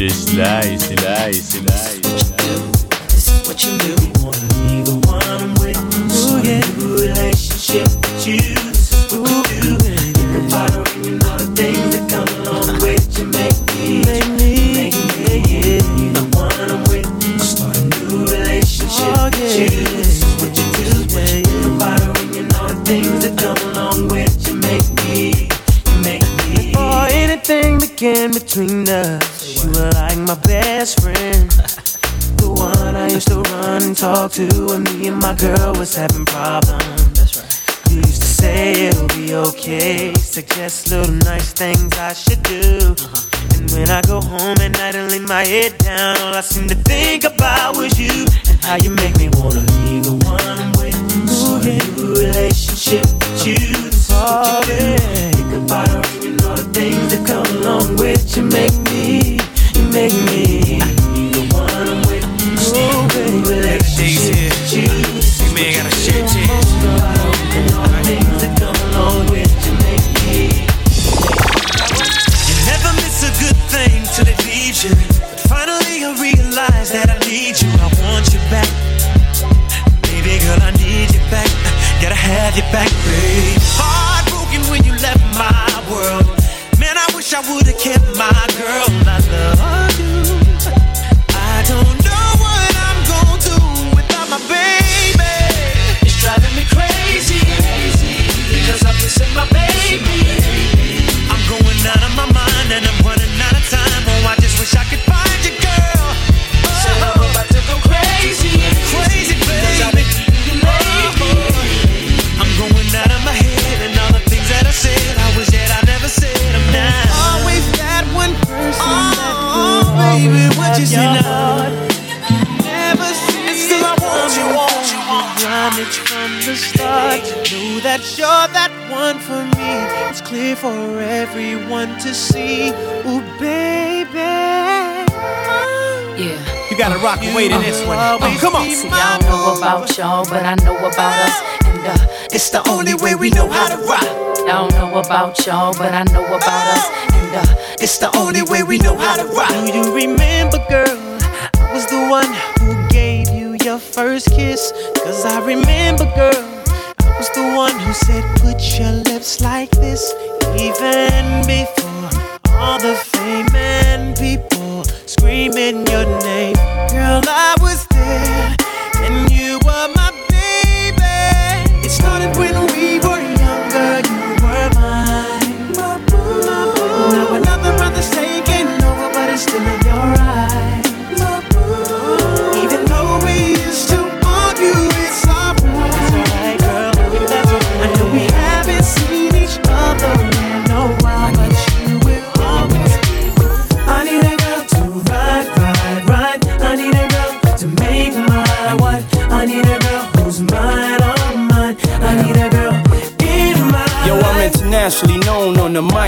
Just lies, c'est lie, c'est lie. This is what you do. Like my best friend. The one I used to run and talk to when me and my girl was having problems. That's right. You used to say it'll be okay, suggest little nice things I should do. Uh-huh. And when I go home at night and lay my head down, all I seem to think about was you and how you make me wanna be the one I'm with. Start a new relationship with you. This is what you oh, do. Think about all the things that come along with you. Make me, make me It's for everyone to see. Ooh, baby. Yeah. You gotta rock and wait in this one. Oh, come on. See, I don't know about y'all, but I know about us. And uh, It's the only way we know how to rock. I don't know about y'all, but I know about us. And uh, It's the only way we know how to rock. Do you remember, girl? I was the one who gave you your first kiss. Cause I remember, girl. Was the one who said, put your lips like this. Even before all the fame and people screaming your name. Girl, I was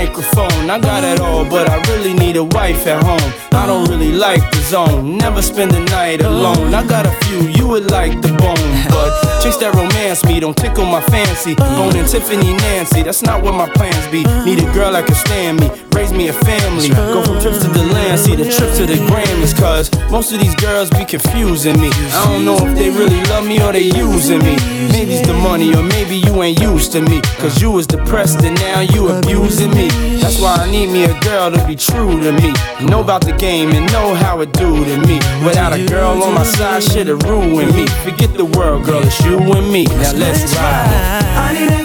microphone. I got it all, but I really need a wife at home. I don't really like the zone, never spend the night alone. I got a few, you would like the bone, but chicks that romance me don't tickle my fancy. Boning Tiffany Nancy, that's not what my plans be. Need a girl that can stand me, raise me a family. Go from trips to the land, see the trip to the Grammys, cause most of these girls be confusing me. I don't know if they really love me or they using me. Maybe it's the money, or maybe you ain't used to me. Cause you was depressed and now you abusing me. That's why I need me a girl to be true to me. Know about the game and know how it do to me. Without a girl on my side, shit'll ruin me. Forget the world, girl, it's you and me. Now let's ride.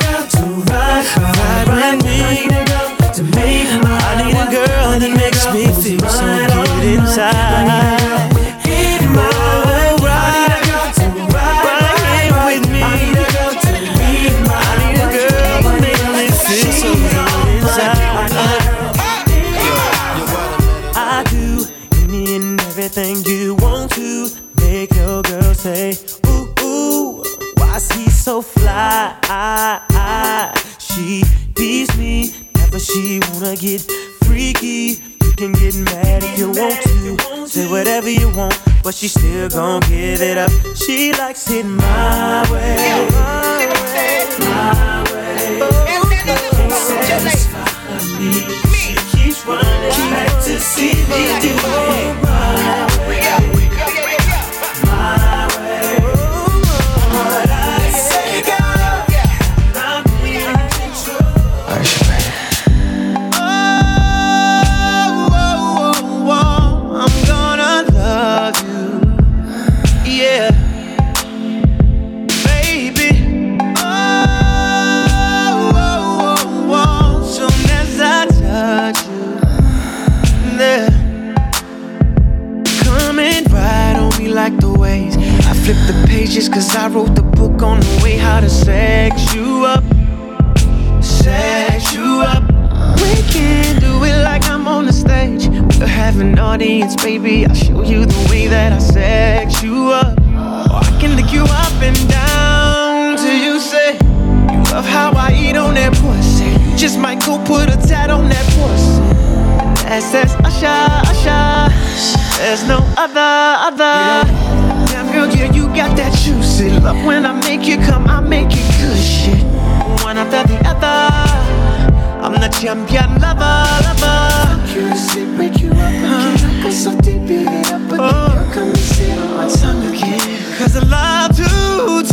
audience, baby. I'll show you the way that I sex you up. Oh, I can lick you up and down till you say you love how I eat on that pussy. Just might go put a tat on that pussy. That's that's Usher, Usher. There's no other, other. Damn girl, yeah, you got that juicy love. When I make you come, I make it good shit. One after the other. I'm the champion lover, lover. Curiously break you up again. Got so deep, beat it up again. Oh. Girl, come and sit on my tongue again. Cause I love to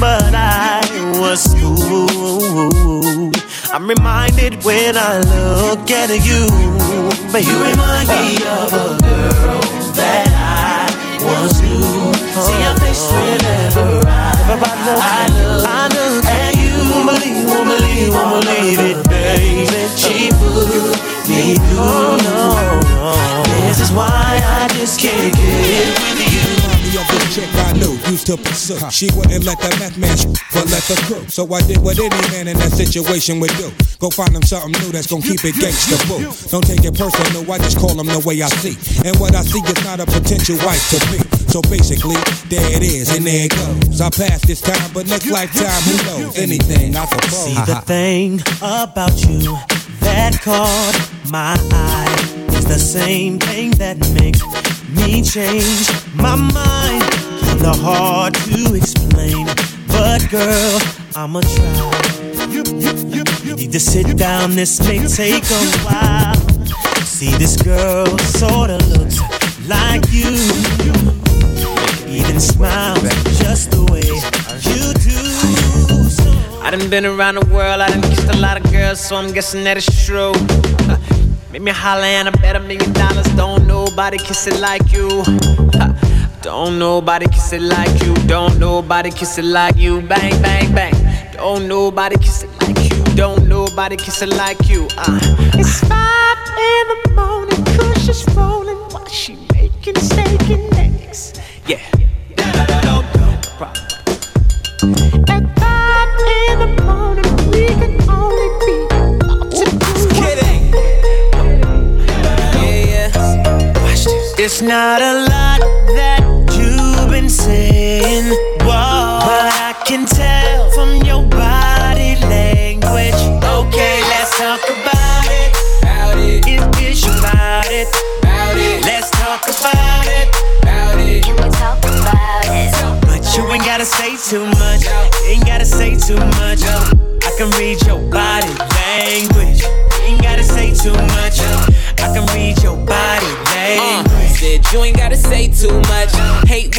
but I was fooled. I'm reminded when I look at you, but you remind me of a girl that I once knew. See your face whenever I, I look, I look at you. Won't believe, won't believe, won't believe it, baby. She put me through. No, no. This is why I just can't get with you. To pursue. She wouldn't let the meth man but let the crew. So I did what any man in that situation would do. Go find him something new that's gonna keep it gangsta boo. Don't take it personal, I just call him the way I see. And what I see is not a potential wife to be. So basically, there it is, and there it goes. I passed this time, but next lifetime, who knows? Anything, I suppose. See the thing about you that caught my eye is the same thing that makes me change my mind. Kinda hard to explain, but girl, I'ma try. Need to sit down, this may take a while. See, this girl sorta looks like you. Even smile just the way you do. So I done been around the world, I done kissed a lot of girls, so I'm guessing that it's true. Make me holler and I bet a million dollars. Don't nobody kiss it like you. Don't nobody kiss it like you. Don't nobody kiss it like you. Bang, bang, bang. Don't nobody kiss it like you. Don't nobody kiss it like you. Uh. It's five in the morning, cause she's rolling while she making steak and eggs. Yeah. Problem. At five in the morning, we can only be about to do Kidding. Yeah, yeah. It's not a lot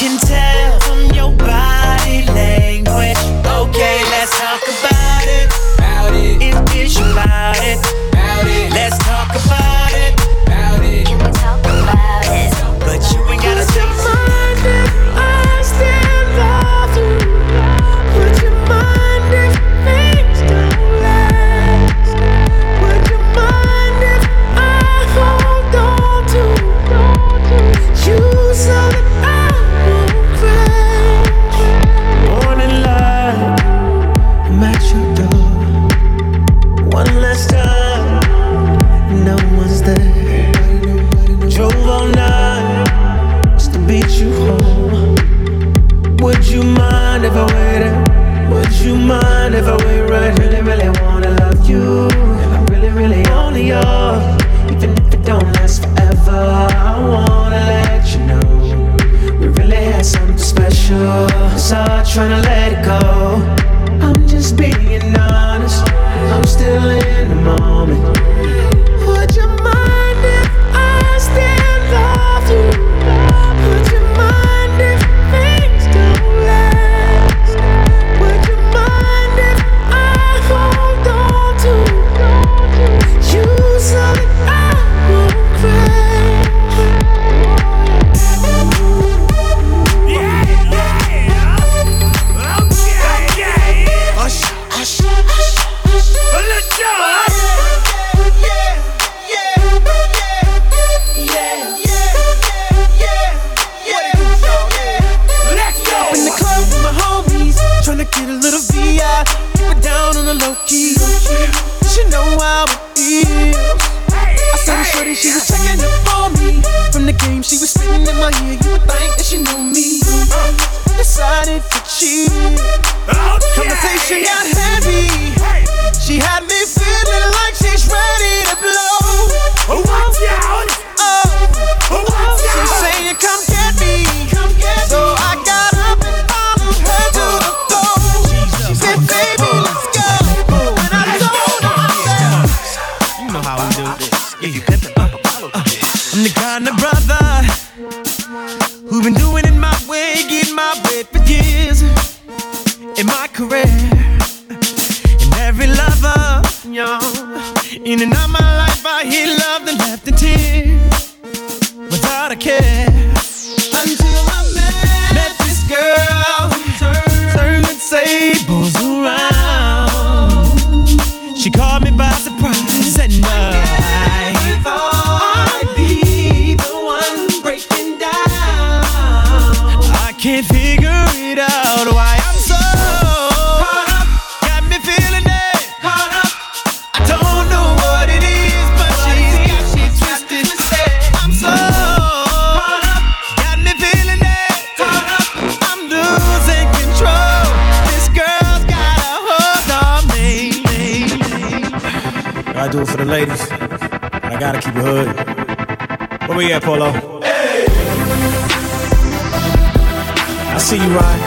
can tell low key. She know how it is. I the shorty, she was checking up on me. From the game, she was spitting in my ear. You would think that she knew me. Decided to cheat. At, Polo? I see you, Ryan.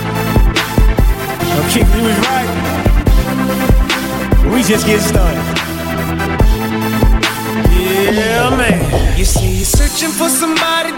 No, Keith, you right. We just get started. Yeah, man. You say you're searching for somebody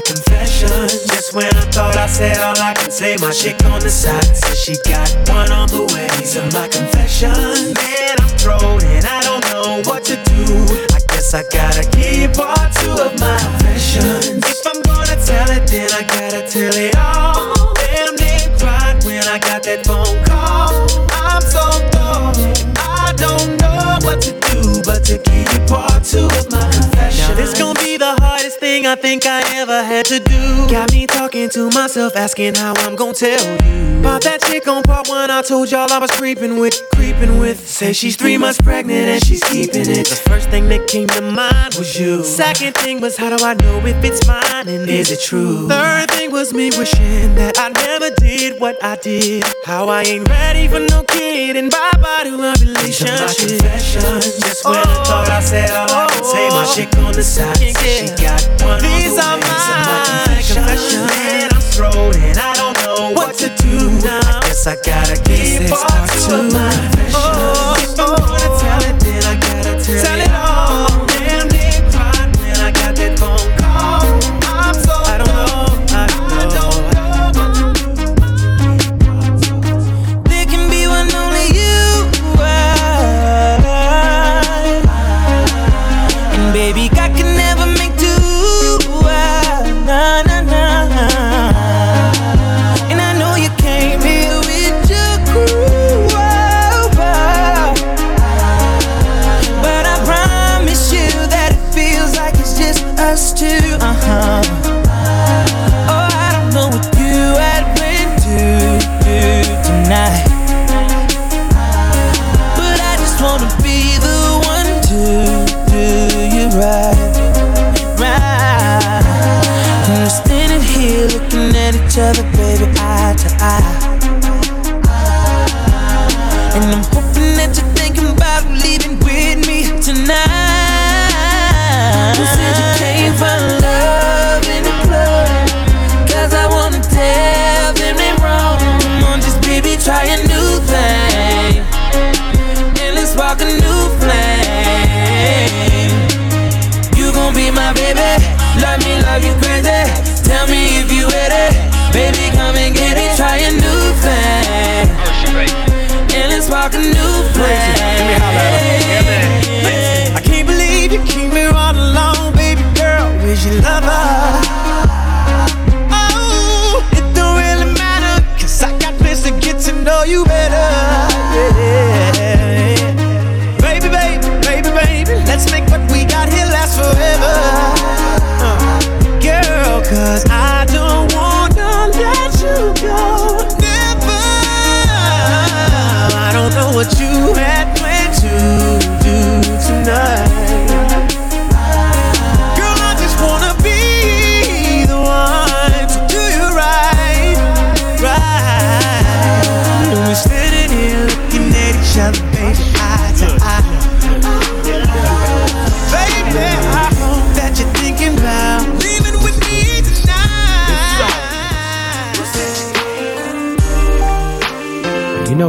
my confessions. Just when I thought I said all I can say, my chick on the side says she got one on the way. Are my confessions. Man, I'm thrown and I don't know what to do. I guess I gotta keep on two had to do. Got me talking to myself, asking how I'm gonna tell you. About that chick on part one, I told y'all I was creeping with, creeping with. Say she's three months pregnant and she's keeping it. The first thing that came to mind was you. Second thing was, how do I know if it's mine and is it true? Third thing was me wishing that I never did what I did. How I ain't ready for no kid and bye bye to a relationship. Just when I oh. thought I said all chick on the side said she got one. These are my confessions. Man, I'm thrown and I don't know what to do now. I guess I gotta give part two of my confessions. If I'm new flame.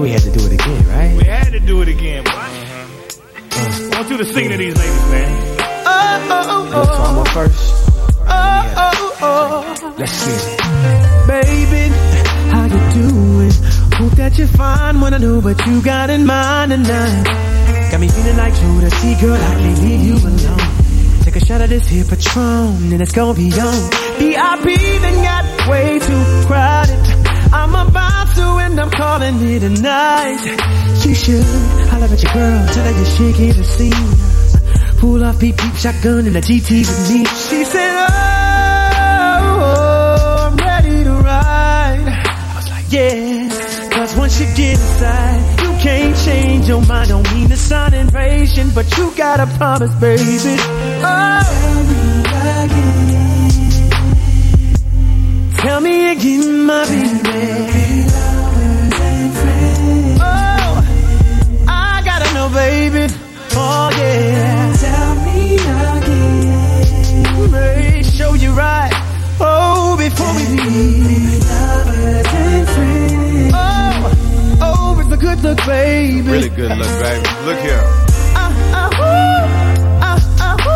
We had to do it again, right? We had to do it again, boy. Uh. I want you to sing to these ladies, man. Oh, oh, oh, So I'm first. oh, oh, oh. Let's see. Baby, how you doing? Hope that you're fine when I know what you got in mind tonight. Got me feeling like Jodeci, girl, I can't leave you alone. Take a shot of this here Patron, and it's gonna be on. VIP then got way too crowded. I'm about and I'm calling it a night. You should I holler at your girl, tell her you're shaking the scene. Pull off beep beep shotgun in a GT with me. She said, oh, oh, I'm ready to ride. I was like, Yeah, cause once you get inside, you can't change your mind. Don't mean to sound impatient, but you gotta promise, baby. Oh, tell me again, my baby. Baby. Oh yeah. Tell me again. Make sure you're right. Oh, before we leave. Oh, oh, it's a good look, baby. Really good look, baby. Look here. Ah, ah, ooh. Ah, ah, ooh.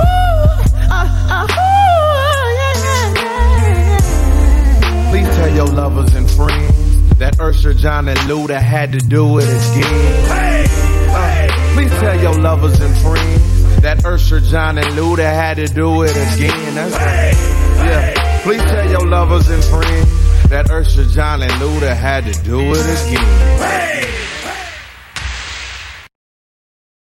Ah, ah, ooh. Yeah, yeah, yeah. Please tell your lovers and friends that Usher, Jon, and Luda had to do it again. Uh, please tell your lovers and friends that Usher, Jon, and Luda had to do it again. That's right. Yeah. Please tell your lovers and friends that Usher, Jon, and Luda had to do it again.